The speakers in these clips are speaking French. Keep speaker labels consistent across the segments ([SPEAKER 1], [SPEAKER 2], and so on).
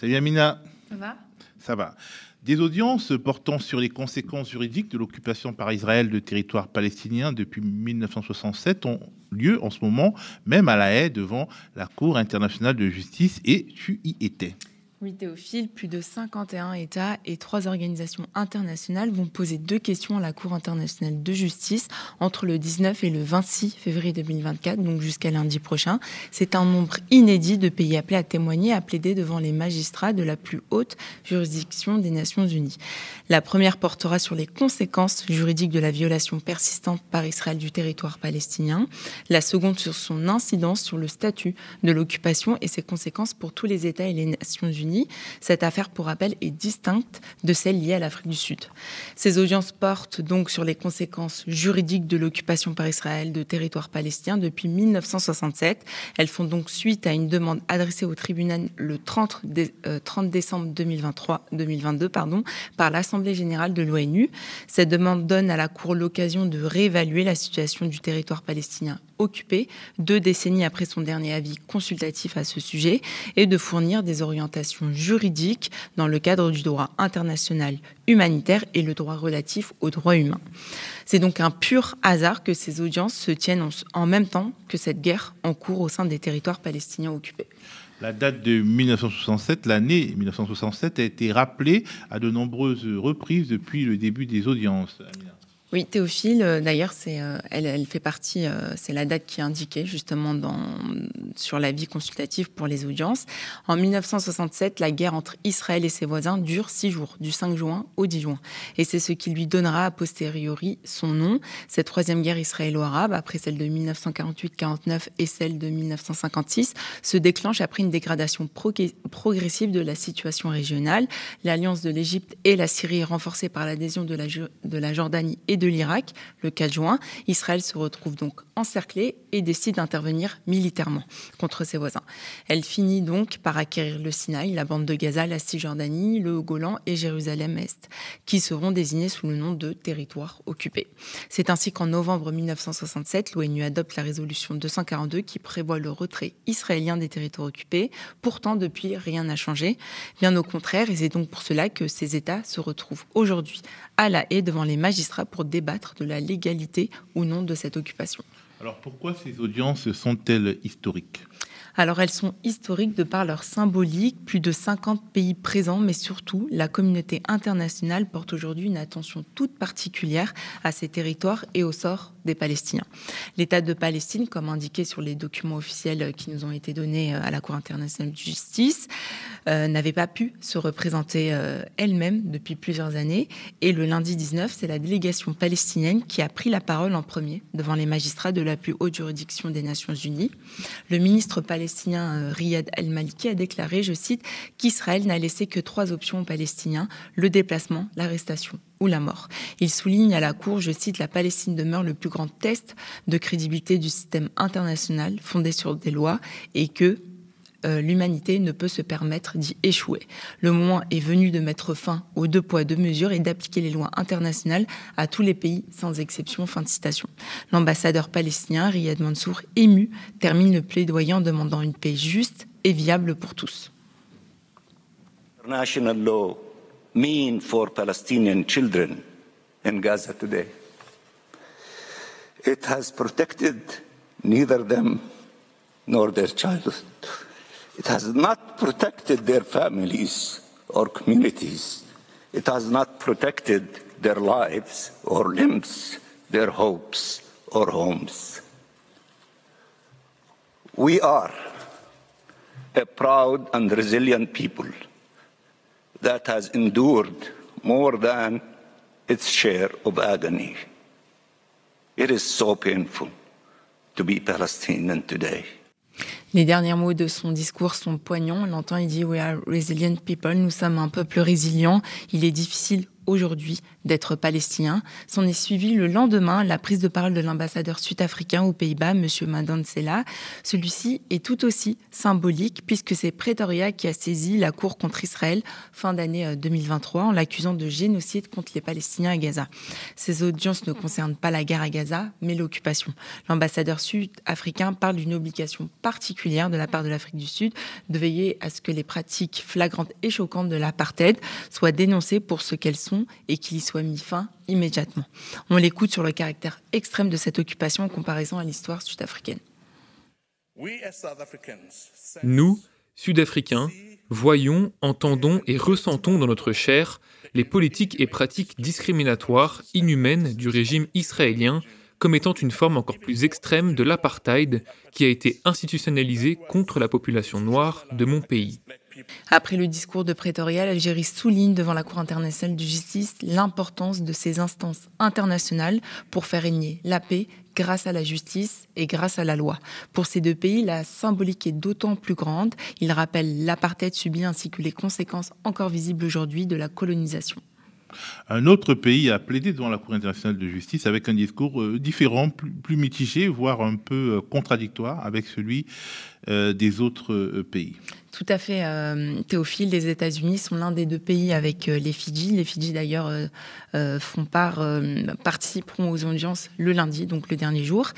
[SPEAKER 1] Salut Amina.
[SPEAKER 2] Ça va?
[SPEAKER 1] Ça va. Des audiences portant sur les conséquences juridiques de l'occupation par Israël de territoires palestiniens depuis 1967 ont lieu en ce moment, même à La Haye, devant la Cour internationale de justice, et tu y étais.
[SPEAKER 2] Oui, Théophile, plus de 51 États et trois organisations internationales vont poser deux questions à la Cour internationale de justice entre le 19 et le 26 février 2024, donc jusqu'à lundi prochain. C'est un nombre inédit de pays appelés à témoigner, à plaider devant les magistrats de la plus haute juridiction des Nations Unies. La première portera sur les conséquences juridiques de la violation persistante par Israël du territoire palestinien. La seconde sur son incidence sur le statut de l'occupation et ses conséquences pour tous les États et les Nations Unies cette affaire, pour rappel, est distincte de celle liée à l'Afrique du Sud. Ces audiences portent donc sur les conséquences juridiques de l'occupation par Israël de territoires palestiniens depuis 1967. Elles font donc suite à une demande adressée au tribunal le 30, euh, décembre 2023, 2022 pardon, par l'Assemblée générale de l'ONU. Cette demande donne à la Cour l'occasion de réévaluer la situation du territoire palestinien occupé deux décennies après son dernier avis consultatif à ce sujet et de fournir des orientations juridiques dans le cadre du droit international humanitaire et le droit relatif aux droits humains. C'est donc un pur hasard que ces audiences se tiennent en même temps que cette guerre en cours au sein des territoires palestiniens occupés.
[SPEAKER 1] La date de 1967, l'année 1967, a été rappelée à de nombreuses reprises depuis le début des audiences.
[SPEAKER 2] Oui, Théophile, euh, d'ailleurs, euh, elle, elle, fait partie, euh, c'est la date qui est indiquée justement dans, sur l'avis consultatif pour les audiences. En 1967, la guerre entre Israël et ses voisins dure six jours, du 5 juin au 10 juin. Et c'est ce qui lui donnera a posteriori son nom. Cette troisième guerre israélo-arabe, après celle de 1948-49 et celle de 1956, se déclenche après une dégradation progressive de la situation régionale. L'alliance de l'Égypte et la Syrie est renforcée par l'adhésion de la, de la Jordanie et de l'Irak le 4 juin. Israël se retrouve donc encerclée et décide d'intervenir militairement contre ses voisins. Elle finit donc par acquérir le Sinaï, la bande de Gaza, la Cisjordanie, le Golan et Jérusalem-Est, qui seront désignés sous le nom de territoires occupés. C'est ainsi qu'en novembre 1967, l'ONU adopte la résolution 242 qui prévoit le retrait israélien des territoires occupés. Pourtant, depuis, rien n'a changé. Bien au contraire, et c'est donc pour cela que ces États se retrouvent aujourd'hui à la haie devant les magistrats pour débattre de la légalité ou non de cette occupation.
[SPEAKER 1] Alors pourquoi ces audiences sont-elles historiques?
[SPEAKER 2] Alors elles sont historiques de par leur symbolique, plus de 50 pays présents, mais surtout la communauté internationale porte aujourd'hui une attention toute particulière à ces territoires et au sort des Palestiniens. L'État de Palestine, comme indiqué sur les documents officiels qui nous ont été donnés euh, à la Cour internationale de justice, euh, n'avait pas pu se représenter euh, elle-même depuis plusieurs années. Et le lundi 19, c'est la délégation palestinienne qui a pris la parole en premier devant les magistrats de la plus haute juridiction des Nations Unies. Le ministre palestinien palestinien euh, Riyad El-Maliki a déclaré, je cite, qu'Israël n'a laissé que trois options aux Palestiniens, le déplacement, l'arrestation ou la mort. Il souligne à la Cour, je cite, la Palestine demeure le plus grand test de crédibilité du système international fondé sur des lois et que, euh, l'humanité ne peut se permettre d'y échouer. Le moment est venu de mettre fin aux deux poids, deux mesures et d'appliquer les lois internationales à tous les pays sans exception. Fin de citation. L'ambassadeur palestinien Riyad Mansour, ému, termine le plaidoyer en demandant une paix juste et viable pour tous.
[SPEAKER 3] Law Gaza. It has not protected their families or communities. It has not protected their lives or limbs, their hopes or homes. We are a proud and resilient people that has endured more than its share of agony. It is so painful to be Palestinian today.
[SPEAKER 2] Les derniers mots de son discours sont poignants. On l'entend, il dit We are resilient people. Nous sommes un peuple résilient. Il est difficile aujourd'hui d'être palestinien. S'en est suivi le lendemain la prise de parole de l'ambassadeur sud-africain aux Pays-Bas, M. Sela. Celui-ci est tout aussi symbolique puisque c'est Pretoria qui a saisi la Cour contre Israël fin d'année 2023 euh, en l'accusant de génocide contre les Palestiniens à Gaza. Ces audiences ne concernent pas la guerre à Gaza, mais l'occupation. L'ambassadeur sud-africain parle d'une obligation particulière de la part de l'Afrique du Sud de veiller à ce que les pratiques flagrantes et choquantes de l'apartheid soient dénoncées pour ce qu'elles sont et qu'il y soit mis fin immédiatement. On l'écoute sur le caractère extrême de cette occupation en comparaison à l'histoire sud-africaine.
[SPEAKER 4] Nous, Sud-Africains, voyons, entendons et ressentons dans notre chair les politiques et pratiques discriminatoires, inhumaines du régime israélien comme étant une forme encore plus extrême de l'apartheid qui a été institutionnalisé contre la population noire de mon pays.
[SPEAKER 2] Après le discours de Pretoria, l'Algérie souligne devant la Cour internationale de justice l'importance de ces instances internationales pour faire régner la paix grâce à la justice et grâce à la loi. Pour ces deux pays, la symbolique est d'autant plus grande. Il rappelle l'apartheid subi ainsi que les conséquences encore visibles aujourd'hui de la colonisation.
[SPEAKER 1] Un autre pays a plaidé devant la Cour internationale de justice avec un discours euh, différent, plus, mitigé, voire un peu euh, contradictoire avec celui euh, des autres pays.
[SPEAKER 2] Tout à fait, Théophile. Les États-Unis sont l'un des deux pays avec les Fidji. Les Fidji, d'ailleurs, participeront aux audiences le lundi, donc le dernier jour.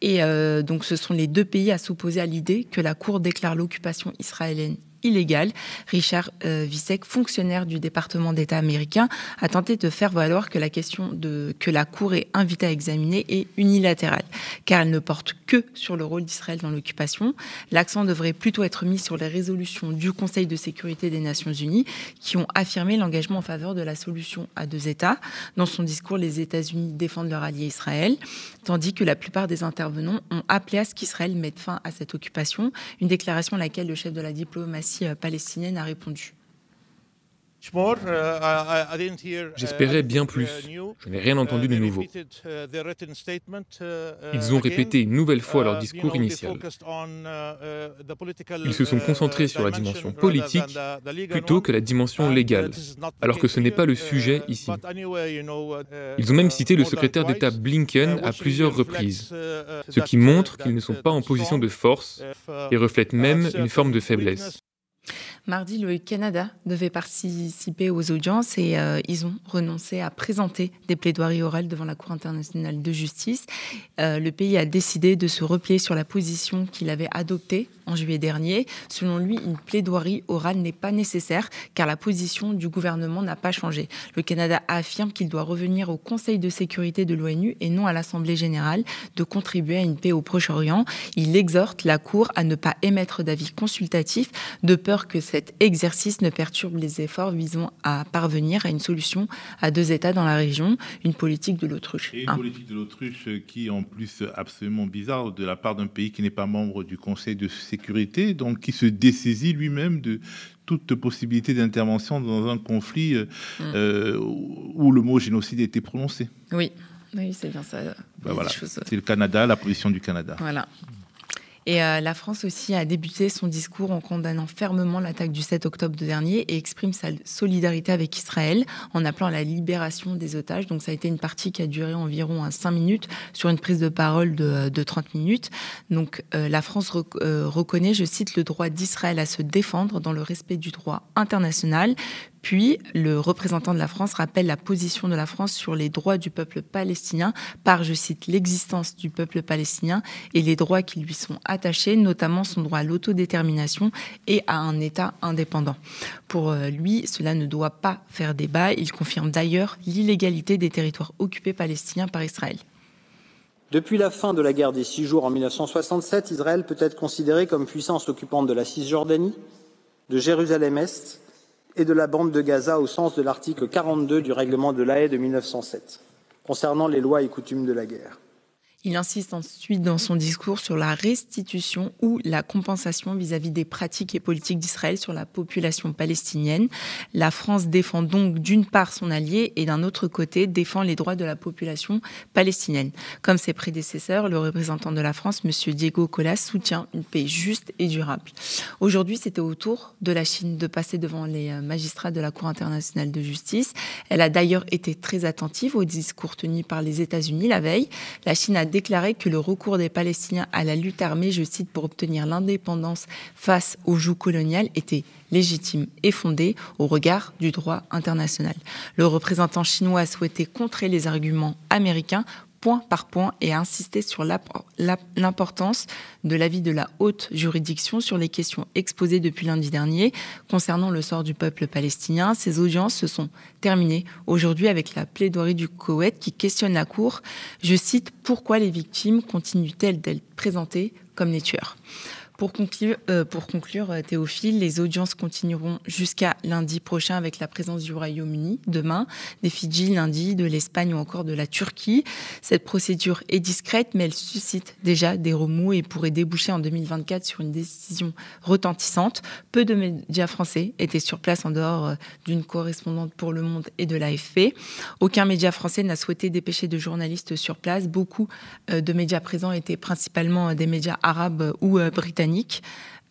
[SPEAKER 2] Et donc, ce sont les deux pays à s'opposer à l'idée que la Cour déclare l'occupation israélienne illégale. Richard euh, fonctionnaire du département d'État américain, a tenté de faire valoir que la question que la Cour est invitée à examiner est unilatérale, car elle ne porte que sur le rôle d'Israël dans l'occupation. L'accent devrait plutôt être mis sur les résolutions du Conseil de sécurité des Nations Unies qui ont affirmé l'engagement en faveur de la solution à deux États. Dans son discours, les États-Unis défendent leur allié Israël, tandis que la plupart des intervenants ont appelé à ce qu'Israël mette fin à cette occupation, une déclaration à laquelle le chef de la diplomatie euh, palestinienne a répondu.
[SPEAKER 4] J'espérais bien plus. Je n'ai rien entendu de nouveau. Ils ont répété une nouvelle fois leur discours initial. Ils se sont concentrés sur la dimension politique plutôt que la dimension légale, alors que ce n'est pas le sujet ici. Ils ont même cité le secrétaire d'État Blinken à plusieurs reprises, ce qui montre qu'ils ne sont pas en position de force et reflète même une forme de faiblesse.
[SPEAKER 2] Mardi, le Canada devait participer aux audiences et euh, ils ont renoncé à présenter des plaidoiries orales devant la Cour internationale de justice. Euh, le pays a décidé de se replier sur la position qu'il avait adoptée en juillet dernier. Selon lui, une plaidoirie orale n'est pas nécessaire car la position du gouvernement n'a pas changé. Le Canada affirme qu'il doit revenir au Conseil de sécurité de l'ONU et non à l'Assemblée générale de contribuer à une paix au Proche-Orient. Il exhorte la Cour à ne pas émettre d'avis consultatif de peur que cet exercice ne perturbe les efforts visant à parvenir à une solution à deux États dans la région, une politique de l'autruche.
[SPEAKER 1] Une politique de l'autruche qui, en plus, absolument bizarre de la part d'un pays qui n'est pas membre du Conseil de sécurité, donc qui se dessaisit lui-même de toute possibilité d'intervention dans un conflit euh, mm. euh, où le mot génocide a été prononcé.
[SPEAKER 2] Oui, oui c'est bien ça.
[SPEAKER 1] Ben voilà. C'est le Canada, la position du Canada.
[SPEAKER 2] Voilà. Et euh, la France aussi a débuté son discours en condamnant fermement l'attaque du 7 octobre dernier et exprime sa solidarité avec Israël en appelant à la libération des otages. Donc ça a été une partie qui a duré environ 5 minutes sur une prise de parole de, de 30 minutes. Donc euh, la France euh, reconnaît, je cite, le droit d'Israël à se défendre dans le respect du droit international, puis, le représentant de la France rappelle la position de la France sur les droits du peuple palestinien par, je cite, l'existence du peuple palestinien et les droits qui lui sont attachés, notamment son droit à l'autodétermination et à un État indépendant. Pour euh, lui, cela ne doit pas faire débat. Il confirme d'ailleurs l'illégalité des territoires occupés palestiniens par Israël.
[SPEAKER 5] Depuis la fin de la guerre des six jours en 1967, Israël peut être considéré comme puissance occupante de la Cisjordanie, de Jérusalem-Est et de la bande de Gaza au sens de l'article 42 du règlement de La Haye de 1907 concernant les lois et coutumes de la guerre.
[SPEAKER 2] Il insiste ensuite dans son discours sur la restitution ou la compensation vis-à-vis des pratiques et politiques d'Israël sur la population palestinienne. La France défend donc d'une part son allié et d'un autre côté défend les droits de la population palestinienne. Comme ses prédécesseurs, le représentant de la France, M. Diego Colas, soutient une paix juste et durable. Aujourd'hui, c'était au tour de la Chine de passer devant les euh, magistrats de la Cour internationale de justice. Elle a d'ailleurs été très attentive au discours tenu par les États-Unis la veille. La Chine a déclaré que le recours des Palestiniens à la lutte armée, je cite, pour obtenir l'indépendance face au joug colonial était légitime et fondé au regard du droit international. Le représentant chinois a souhaité contrer les arguments américains point par point et a insisté sur l'importance de l'avis de la haute juridiction sur les questions exposées depuis lundi dernier concernant le sort du peuple palestinien. Ces audiences se sont terminées aujourd'hui avec la plaidoirie du Koweït qui questionne la Cour. Je cite Pourquoi les victimes continuent-elles d'être présentées comme les tueurs? Pour conclure, euh, pour conclure, euh, Théophile, les audiences continueront jusqu'à lundi prochain avec la présence du Royaume-Uni demain, des Fidji lundi, de l'Espagne ou encore de la Turquie. Cette procédure est discrète, mais elle suscite déjà des remous et pourrait déboucher en 2024 sur une décision retentissante. Peu de médias français étaient sur place en dehors euh, d'une correspondante pour Le Monde et de l'AFP. Aucun média français n'a souhaité dépêcher de journalistes sur place. Beaucoup de médias présents étaient principalement des médias arabes ou britanniques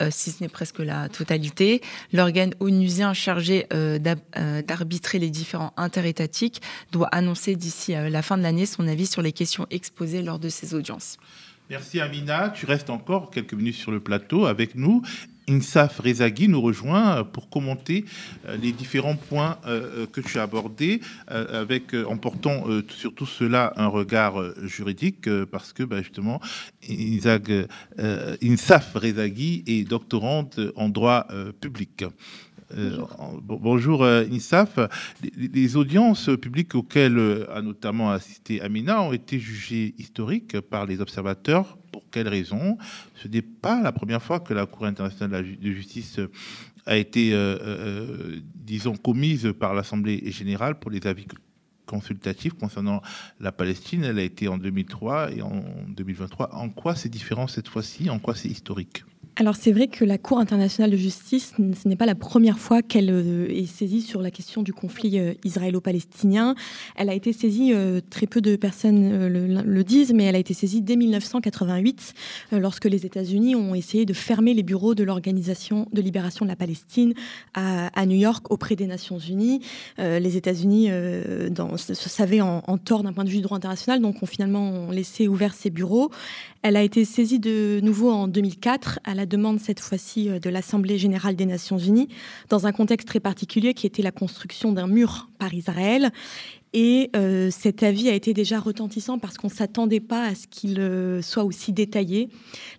[SPEAKER 2] euh, si ce n'est presque la totalité. L'organe onusien chargé euh, euh, d'arbitrer les différents interétatiques doit annoncer d'ici la fin de l'année son avis sur les questions exposées lors de ces audiences.
[SPEAKER 1] Merci Amina, tu restes encore quelques minutes sur le plateau avec nous Insaf Rezaghi nous rejoint pour commenter euh, les différents points euh, euh, que tu as abordés, avec, en portant sur tout cela un regard juridique, parce que bah, justement, Insaf Rezaghi est doctorante en droit public. Bonjour, Insaf. Les, audiences publiques auxquelles a notamment assisté Amina ont été jugées historiques par les observateurs pour quelles raisons Ce n'est pas la première fois que la Cour internationale de justice a été, euh, euh, disons, commise par l'Assemblée générale pour les avis consultatifs concernant la Palestine. Elle a été en 2003 et en 2023. En quoi c'est différent cette fois-ci? En quoi c'est historique?
[SPEAKER 6] Alors c'est vrai que la Cour internationale de justice, ce n'est pas la première fois qu'elle euh, est saisie sur la question du conflit euh, israélo-palestinien. Elle a été saisie, euh, très peu de personnes le, disent, mais elle a été saisie dès 1988, lorsque les États-Unis ont essayé de fermer les bureaux de l'Organisation de libération de la Palestine à, New York auprès des Nations Unies. les États-Unis se savaient en, tort d'un point de vue du droit international, donc ont finalement laissé ouverts ces bureaux. Elle a été saisie de nouveau en 2004 à la demande cette fois-ci euh, de l'Assemblée générale des Nations unies dans un contexte très particulier qui était la construction d'un mur par Israël et euh, cet avis a été déjà retentissant parce qu'on ne s'attendait pas à ce qu'il euh, soit aussi détaillé.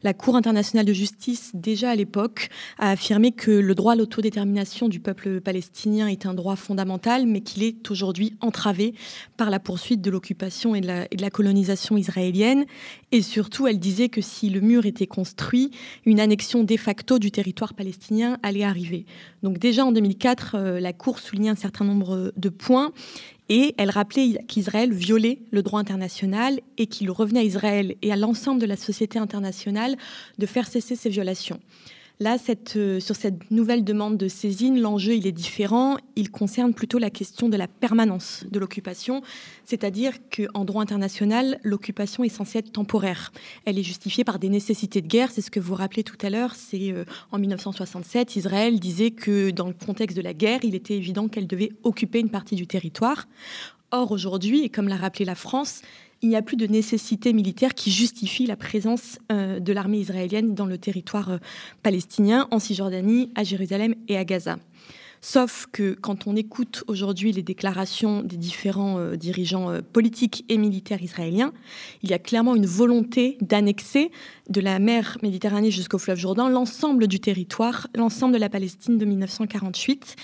[SPEAKER 6] La Cour internationale de justice, déjà à l'époque, a affirmé que le droit à l'autodétermination du peuple palestinien est un droit fondamental, mais qu'il est aujourd'hui entravé par la poursuite de l'occupation et, de la colonisation israélienne. Et surtout, elle disait que si le mur était construit, une annexion de facto du territoire palestinien allait arriver. Donc déjà en 2004, euh, la Cour soulignait un certain nombre de points et elle rappelait qu'Israël violait le droit international et qu'il revenait à Israël et à l'ensemble de la société internationale de faire cesser ces violations. Là, euh, sur cette nouvelle demande de saisine, l'enjeu il est différent. Il concerne plutôt la question de la permanence de l'occupation, c'est-à-dire qu'en droit international, l'occupation est censée être temporaire. Elle est justifiée par des nécessités de guerre. C'est ce que vous rappelez tout à l'heure. C'est euh, en 1967, Israël disait que dans le contexte de la guerre, il était évident qu'elle devait occuper une partie du territoire. Or, aujourd'hui, et comme l'a rappelé la France, il n'y a plus de nécessité militaire qui justifie la présence euh, de l'armée israélienne dans le territoire euh, palestinien, en Cisjordanie, à Jérusalem et à Gaza. Sauf que quand on écoute aujourd'hui les déclarations des différents euh, dirigeants politiques et militaires israéliens, il y a clairement une volonté d'annexer de la mer Méditerranée jusqu'au fleuve Jourdain l'ensemble du territoire, l'ensemble de la Palestine de 1948.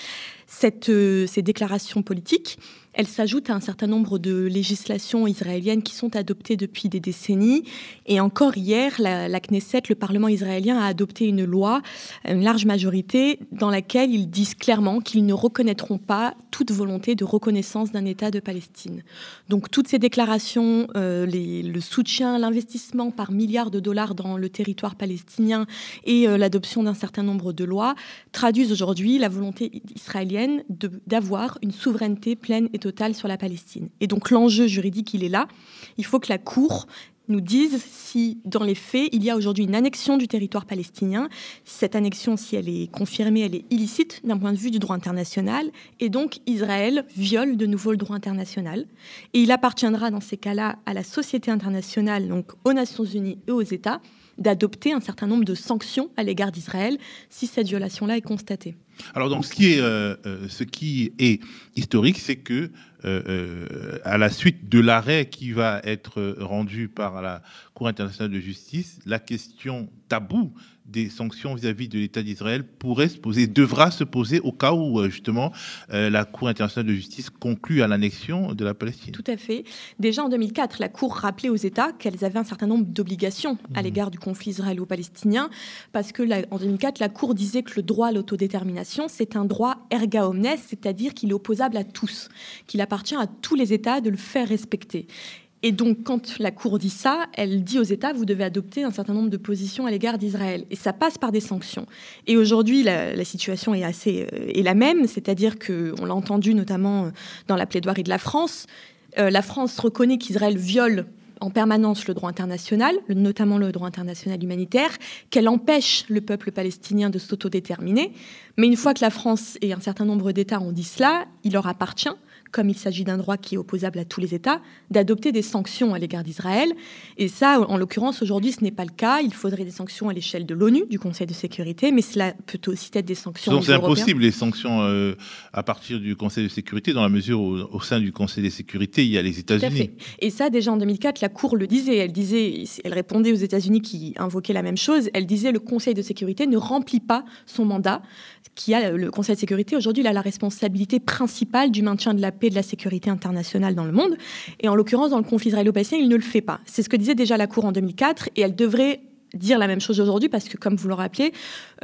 [SPEAKER 6] Cette, ces déclarations politiques elle s'ajoute à un certain nombre de législations israéliennes qui sont adoptées depuis des décennies. Et encore hier, la, Knesset, le Parlement israélien, a adopté une loi, une large majorité, dans laquelle ils disent clairement qu'ils ne reconnaîtront pas toute volonté de reconnaissance d'un État de Palestine. Donc toutes ces déclarations, euh, le soutien, l'investissement par milliards de dollars dans le territoire palestinien et euh, l'adoption d'un certain nombre de lois traduisent aujourd'hui la volonté israélienne d'avoir une souveraineté pleine et totale sur la Palestine. Et donc l'enjeu juridique, il est là. Il faut que la Cour nous dise si, dans les faits, il y a aujourd'hui une annexion du territoire palestinien. Cette annexion, si elle est confirmée, elle est illicite d'un point de vue du droit international. Et donc, Israël viole de nouveau le droit international. Et il appartiendra, dans ces cas-là, à la société internationale, donc aux Nations Unies et aux États, d'adopter un certain nombre de sanctions à l'égard d'Israël si cette violation-là est constatée.
[SPEAKER 1] Alors donc ce qui est, euh, euh, ce qui est historique, c'est que euh, à la suite de l'arrêt qui va être rendu par la Cour internationale de justice, la question taboue des sanctions vis-à-vis de l'État d'Israël pourrait se poser, devra se poser au cas où euh, justement euh, la Cour internationale de justice conclut à l'annexion de la Palestine.
[SPEAKER 6] Tout à fait. Déjà en 2004, la Cour rappelait aux États qu'elles avaient un certain nombre d'obligations à mmh. l'égard du conflit israélo-palestinien, parce que en 2004, la Cour disait que le droit à l'autodétermination, c'est un droit erga omnes, c'est-à-dire qu'il est opposable à tous, qu'il appartient à tous les États de le faire respecter. Et donc, quand la Cour dit ça, elle dit aux États, vous devez adopter un certain nombre de positions à l'égard d'Israël. Et ça passe par des sanctions. Et aujourd'hui, la, situation est assez euh, est la même, c'est-à-dire qu'on l'a entendu notamment euh, dans la plaidoirie de la France. Euh, la France reconnaît qu'Israël viole en permanence le droit international, notamment le droit international humanitaire, qu'elle empêche le peuple palestinien de s'autodéterminer. Mais une fois que la France et un certain nombre d'États ont dit cela, il leur appartient comme il s'agit d'un droit qui est opposable à tous les États, d'adopter des sanctions à l'égard d'Israël. Et ça, en l'occurrence, aujourd'hui, ce n'est pas le cas. Il faudrait des sanctions à l'échelle de l'ONU, du Conseil de sécurité, mais cela peut aussi être des sanctions.
[SPEAKER 1] Donc c'est impossible les sanctions euh, à partir du Conseil de sécurité, dans la mesure où au sein du Conseil de sécurité, il y a les États-Unis.
[SPEAKER 6] Et ça, déjà en 2004, la Cour le disait. Elle disait, elle répondait aux États-Unis qui invoquaient la même chose. Elle disait le Conseil de sécurité ne remplit pas son mandat qui a le Conseil de sécurité aujourd'hui, il a la responsabilité principale du maintien de la paix de la sécurité internationale dans le monde. Et en l'occurrence, dans le conflit israélo-palestinien, il ne le fait pas. C'est ce que disait déjà la Cour en 2004 et elle devrait dire la même chose aujourd'hui parce que, comme vous le rappelez,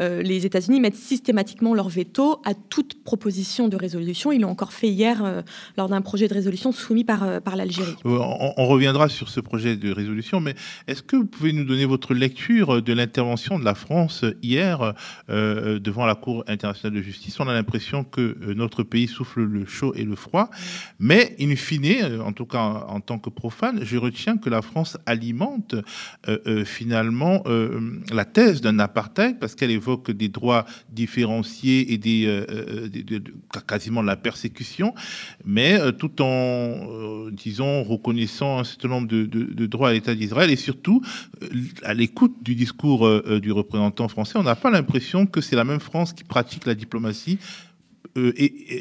[SPEAKER 6] euh, les États-Unis mettent systématiquement leur veto à toute proposition de résolution. Ils l'ont encore fait hier euh, lors d'un projet de résolution soumis par, euh, par l'Algérie.
[SPEAKER 1] On, reviendra sur ce projet de résolution, mais est-ce que vous pouvez nous donner votre lecture de l'intervention de la France hier devant la Cour internationale de justice? On a l'impression que notre pays souffle le chaud et le froid, mais in fine, en tout cas en tant que profane, je retiens que la France alimente finalement la thèse d'un apartheid parce qu'elle évoque des droits différenciés et des, euh, euh, de, quasiment de la persécution, mais euh, tout en, disons, reconnaissant un certain nombre de, de droits à l'État d'Israël et surtout, à l'écoute du discours du représentant français, on n'a pas l'impression que c'est la même France qui pratique la diplomatie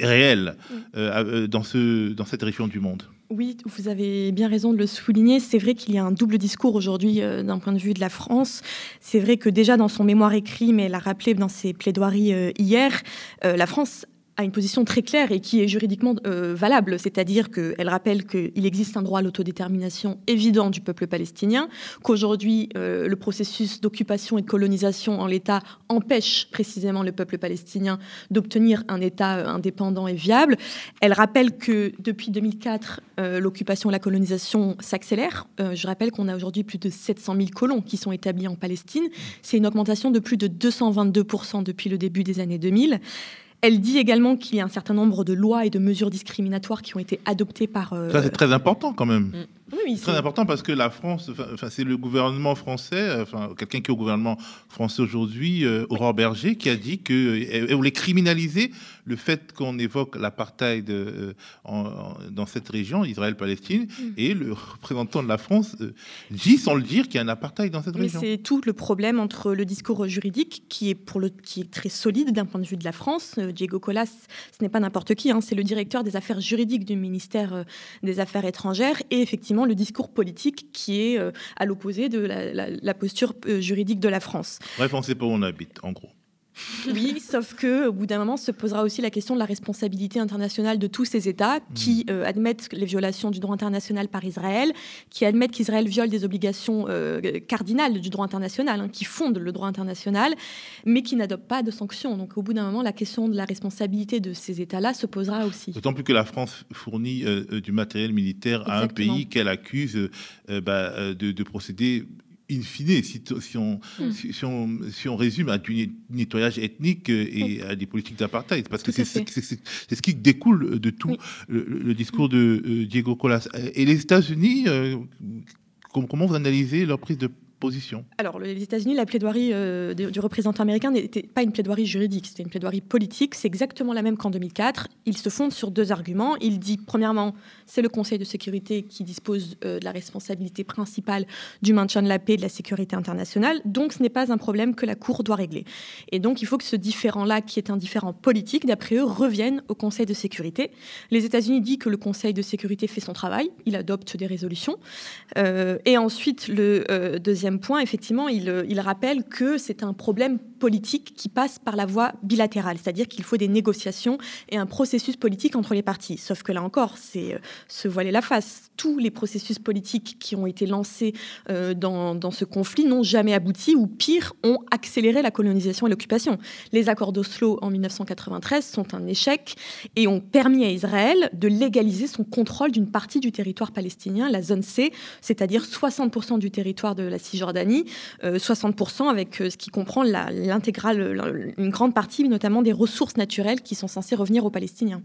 [SPEAKER 1] réelle dans, ce, dans cette région du monde.
[SPEAKER 6] Oui, vous avez bien raison de le souligner. C'est vrai qu'il y a un double discours aujourd'hui euh, d'un point de vue de la France. C'est vrai que déjà dans son mémoire écrit, mais elle a rappelé dans ses plaidoiries euh, hier, euh, la France a une position très claire et qui est juridiquement euh, valable, c'est-à-dire qu'elle rappelle qu'il existe un droit à l'autodétermination évident du peuple palestinien, qu'aujourd'hui euh, le processus d'occupation et de colonisation en l'État empêche précisément le peuple palestinien d'obtenir un État euh, indépendant et viable. Elle rappelle que depuis 2004, l'occupation et la colonisation s'accélèrent. je rappelle qu'on a aujourd'hui plus de 700 000 colons qui sont établis en Palestine. C'est une augmentation de plus de 222% depuis le début des années 2000. Elle dit également qu'il y a un certain nombre de lois et de mesures discriminatoires qui ont été adoptées par.
[SPEAKER 1] Euh, Ça, c'est très important quand même. Oui, c'est très important parce que la France, enfin, c'est le gouvernement français, enfin, quelqu'un qui est au gouvernement français aujourd'hui, euh, Aurore Berger, qui a dit qu'elle voulait criminaliser le fait qu'on évoque l'apartheid euh, dans cette région, Israël-Palestine, mm. et le représentant de la France euh, dit, sans le dire, qu'il y a un apartheid dans cette région.
[SPEAKER 6] C'est tout le problème entre le discours juridique, qui est, pour le, qui est très solide d'un point de vue de la France. Diego Colas, ce n'est pas n'importe qui, hein, c'est le directeur des affaires juridiques du ministère des Affaires étrangères, et effectivement, le discours politique qui est euh, à l'opposé de la, posture euh, juridique de la France.
[SPEAKER 1] Bref, on ne sait pas où on habite, en gros.
[SPEAKER 6] Oui, sauf que au bout d'un moment se posera aussi la question de la responsabilité internationale de tous ces États qui mm. euh, admettent les violations du droit international par Israël, qui admettent qu'Israël viole des obligations euh, cardinales du droit international, hein, qui fondent le droit international, mais qui n'adoptent pas de sanctions. Donc au bout d'un moment, la question de la responsabilité de ces États-là se posera aussi.
[SPEAKER 1] D'autant plus que la France fournit euh, du matériel militaire à un pays qu'elle accuse bah, de, de procéder in fine, si, on, hmm. si, on, si, on, résume à du nettoyage ethnique et à des politiques d'apartheid, parce que c'est ce qui découle de tout le, discours de euh, Diego Colas. Et les États-Unis, euh, comment vous analysez leur prise de
[SPEAKER 6] Alors, les États-Unis, la plaidoirie euh, du représentant américain n'était pas une plaidoirie juridique, c'était une plaidoirie politique. C'est exactement la même qu'en 2004. Il se fonde sur deux arguments. Il dit, premièrement, c'est le Conseil de sécurité qui dispose euh, de la responsabilité principale du maintien de la paix et de la sécurité internationale. Donc, ce n'est pas un problème que la Cour doit régler. Et donc, il faut que ce différent-là, qui est un différent politique, d'après eux, revienne au Conseil de sécurité. Les États-Unis disent que le Conseil de sécurité fait son travail. Il adopte des résolutions. Euh, et ensuite, le deuxième point, effectivement, il, il rappelle que c'est un problème politique qui passe par la voie bilatérale, c'est-à-dire qu'il faut des négociations et un processus politique entre les parties. Sauf que là encore, c'est euh, se voiler la face. Tous les processus politiques qui ont été lancés euh, dans, dans, ce conflit n'ont jamais abouti ou pire, ont accéléré la colonisation et l'occupation. Les accords d'Oslo en 1993 sont un échec et ont permis à Israël de légaliser son contrôle d'une partie du territoire palestinien, la zone C, c'est-à-dire 60% du territoire de la Cisjordanie, 60% euh, avec ce qui comprend la l'intégrale, une grande partie, notamment des ressources naturelles qui sont censées revenir aux Palestiniens.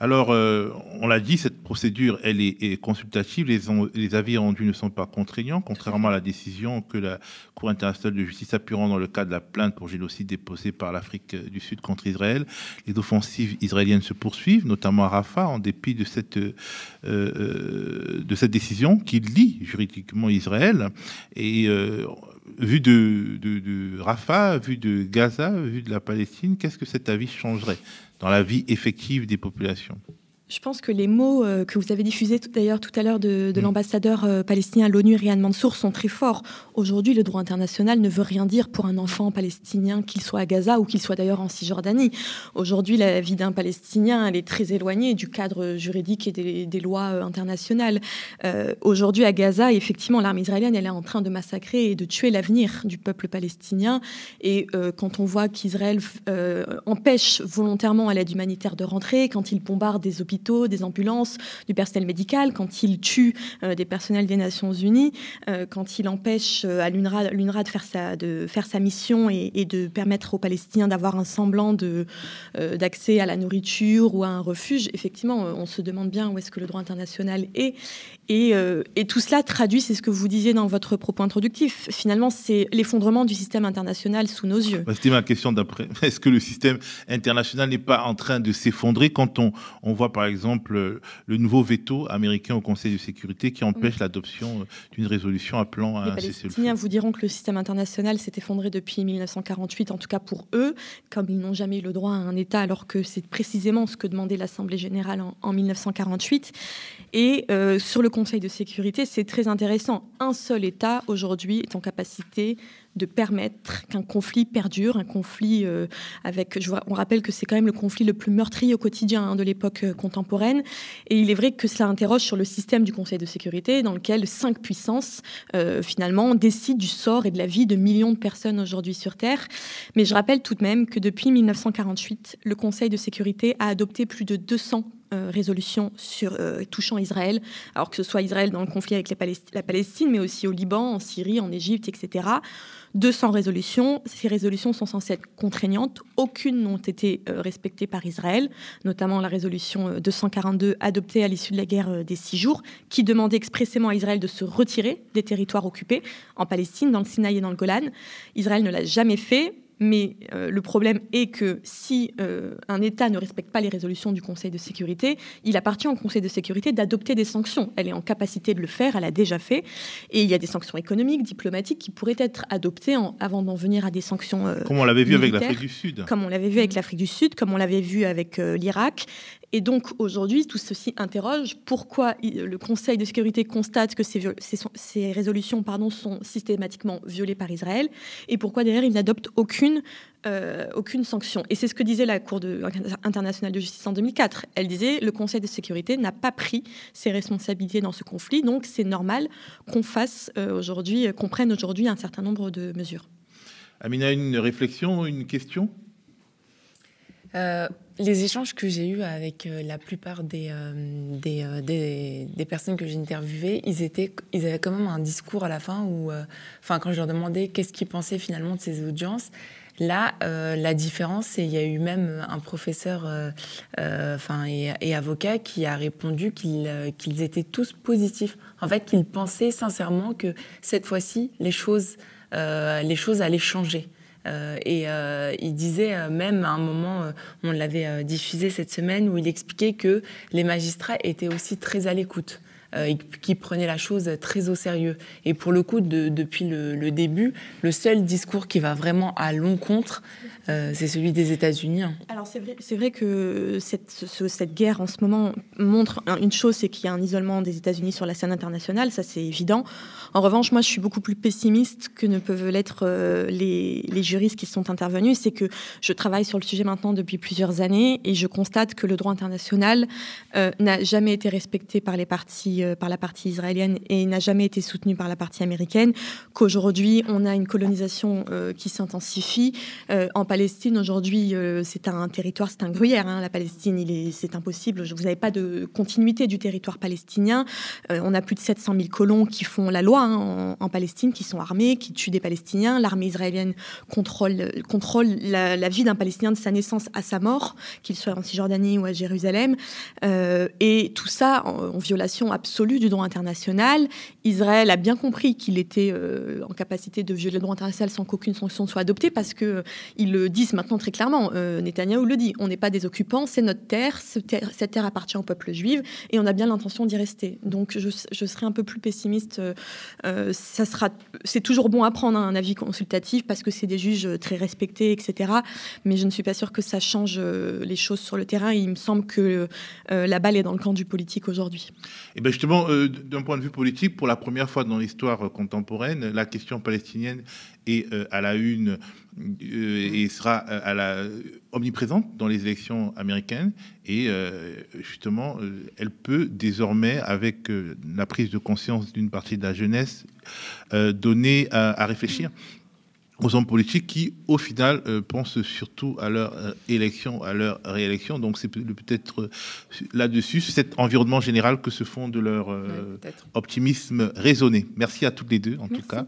[SPEAKER 1] Alors, euh, on l'a dit, cette procédure, elle est, consultative. Les, avis rendus ne sont pas contraignants, contrairement à la décision que la Cour internationale de justice a pu rendre dans le cadre de la plainte pour génocide déposée par l'Afrique du Sud contre Israël. Les offensives israéliennes se poursuivent, notamment à Rafah, en dépit de cette, euh, euh, décision qui lie juridiquement Israël. Et vu de, Rafah, vu de Gaza, vu de la Palestine, qu'est-ce que cet avis changerait dans la vie effective des populations?
[SPEAKER 6] Je pense que les mots euh, que vous avez diffusés d'ailleurs tout à l'heure de, mm. l'ambassadeur euh, palestinien à l'ONU, Riyad Mansour, sont très forts. Aujourd'hui, le droit international ne veut rien dire pour un enfant palestinien, qu'il soit à Gaza ou qu'il soit d'ailleurs en Cisjordanie. Aujourd'hui, la vie d'un Palestinien, elle est très éloignée du cadre juridique et des, lois euh, internationales. Aujourd'hui, à Gaza, effectivement, l'armée israélienne, elle est en train de massacrer et de tuer l'avenir du peuple palestinien. Et quand on voit qu'Israël empêche volontairement à l'aide humanitaire de rentrer, quand il bombarde des hôpitaux, des ambulances, du personnel médical, quand il tue euh, des personnels des Nations Unies, euh, quand il empêche euh, à l'UNRWA de faire sa, mission et, de permettre aux Palestiniens d'avoir un semblant d'accès à la nourriture ou à un refuge, effectivement, on se demande bien où est-ce que le droit international est. Et, tout cela traduit, c'est ce que vous disiez dans votre propos introductif, finalement, c'est l'effondrement du système international sous nos yeux.
[SPEAKER 1] Bah, c'était ma question d'après. Est-ce que le système international n'est pas en train de s'effondrer quand on voit par exemple le nouveau veto américain au Conseil de sécurité qui empêche l'adoption d'une résolution appelant à
[SPEAKER 6] un cessez-le-feu. vous diront que le système international s'est effondré depuis 1948, en tout cas pour eux, comme ils n'ont jamais eu le droit à un État, alors que c'est précisément ce que demandait l'Assemblée générale en, 1948. Et euh, sur le Conseil de sécurité, c'est très intéressant. Un seul État aujourd'hui est en capacité de permettre qu'un conflit perdure, un conflit euh, avec, je on rappelle que c'est quand même le conflit le plus meurtrier au quotidien hein, de l'époque euh, contemporaine, et il est vrai que cela interroge sur le système du Conseil de sécurité, dans lequel cinq puissances euh, finalement décident du sort et de la vie de millions de personnes aujourd'hui sur Terre. Mais je rappelle tout de même que depuis 1948, le Conseil de sécurité a adopté plus de 200 résolutions sur, touchant Israël, alors que ce soit Israël dans le conflit avec la Palestine, mais aussi au Liban, en Syrie, en Égypte, etc. 200 résolutions. Ces résolutions sont censées être contraignantes. Aucune n'ont été euh, respectées par Israël, notamment la résolution 242 euh, adoptée à l'issue de la guerre euh, des six jours, qui demandait expressément à Israël de se retirer des territoires occupés en Palestine, dans le Sinaï et dans le Golan. Israël ne l'a jamais fait. Mais euh, le problème est que si euh, un État ne respecte pas les résolutions du Conseil de sécurité, il appartient au Conseil de sécurité d'adopter des sanctions. Elle est en capacité de le faire, elle a déjà fait. Et il y a des sanctions économiques, diplomatiques qui pourraient être adoptées avant d'en venir à des sanctions.
[SPEAKER 1] Euh, comme on l'avait vu avec l'Afrique du Sud.
[SPEAKER 6] Comme on l'avait vu avec l'Afrique du Sud, comme on l'avait vu avec l'Irak. Et donc aujourd'hui, tout ceci interroge pourquoi le Conseil de sécurité constate que ces, ces, résolutions pardon, sont systématiquement violées par Israël et pourquoi derrière il n'adopte aucune, euh, aucune sanction. Et c'est ce que disait la Cour de, internationale de justice en 2004. Elle disait le Conseil de sécurité n'a pas pris ses responsabilités dans ce conflit, donc c'est normal qu'on fasse euh, aujourd'hui, qu'on prenne aujourd'hui un certain nombre de mesures.
[SPEAKER 1] Amina, une réflexion, une question?
[SPEAKER 2] Euh, les échanges que j'ai eus avec euh, la plupart des, euh, des, des, personnes que j'ai interviewées, ils, étaient, ils avaient quand même un discours à la fin où, enfin, quand je leur demandais qu'est-ce qu'ils pensaient finalement de ces audiences, Là, la différence, c'est il y a eu même un professeur enfin, et, avocat qui a répondu qu'ils étaient tous positifs. En fait, qu'ils pensaient sincèrement que cette fois-ci, les choses, les choses allaient changer. Euh, et euh, il disait euh, même à un moment, on l'avait diffusé cette semaine, où il expliquait que les magistrats étaient aussi très à l'écoute. Qui prenaient la chose très au sérieux. Et pour le coup, depuis le, début, le seul discours qui va vraiment à l'encontre, c'est celui des États-Unis. Hein.
[SPEAKER 6] Alors c'est vrai, vrai que cette, guerre en ce moment montre une chose, c'est qu'il y a un isolement des États-Unis sur la scène internationale, ça c'est évident. En revanche, moi, je suis beaucoup plus pessimiste que ne peuvent l'être euh, les, juristes qui sont intervenus. C'est que je travaille sur le sujet maintenant depuis plusieurs années et je constate que le droit international euh, n'a jamais été respecté par les parties, euh, par la partie israélienne et n'a jamais été soutenu par la partie américaine. Qu'aujourd'hui, on a une colonisation qui s'intensifie en Palestine. Aujourd'hui, c'est un territoire, c'est un gruyère. Hein, la Palestine, c'est impossible. Vous n'avez pas de continuité du territoire palestinien. on a plus de 700 000 colons qui font la loi Hein, en, Palestine qui sont armés, qui tuent des Palestiniens. L'armée israélienne contrôle, contrôle la, vie d'un Palestinien de sa naissance à sa mort, qu'il soit en Cisjordanie ou à Jérusalem. Euh, et tout ça en, violation absolue du droit international. Israël a bien compris qu'il était euh, en capacité de violer le droit international sans qu'aucune sanction soit adoptée parce qu'ils euh, le disent maintenant très clairement. Netanyahou le dit on n'est pas des occupants, c'est notre terre, cette terre appartient au peuple juif et on a bien l'intention d'y rester. Donc je, je, serais un peu plus pessimiste euh, ça sera, c'est toujours bon à prendre hein, un avis consultatif parce que c'est des juges très respectés, etc. Mais je ne suis pas sûre que ça change euh, les choses sur le terrain. il me semble que euh, la balle est dans le camp du politique aujourd'hui.
[SPEAKER 1] Et bien justement, d'un point de vue politique, pour la première fois dans l'histoire contemporaine, la question palestinienne est à la une et sera omniprésente dans les élections américaines. Et justement, elle peut désormais, avec la prise de conscience d'une partie de la jeunesse, donner à, réfléchir aux hommes politiques qui, au final, pensent surtout à leur élection, à leur réélection. Donc, c'est peut-être là-dessus, cet environnement général que se font de leur optimisme raisonné. Merci à toutes les deux, en tout cas.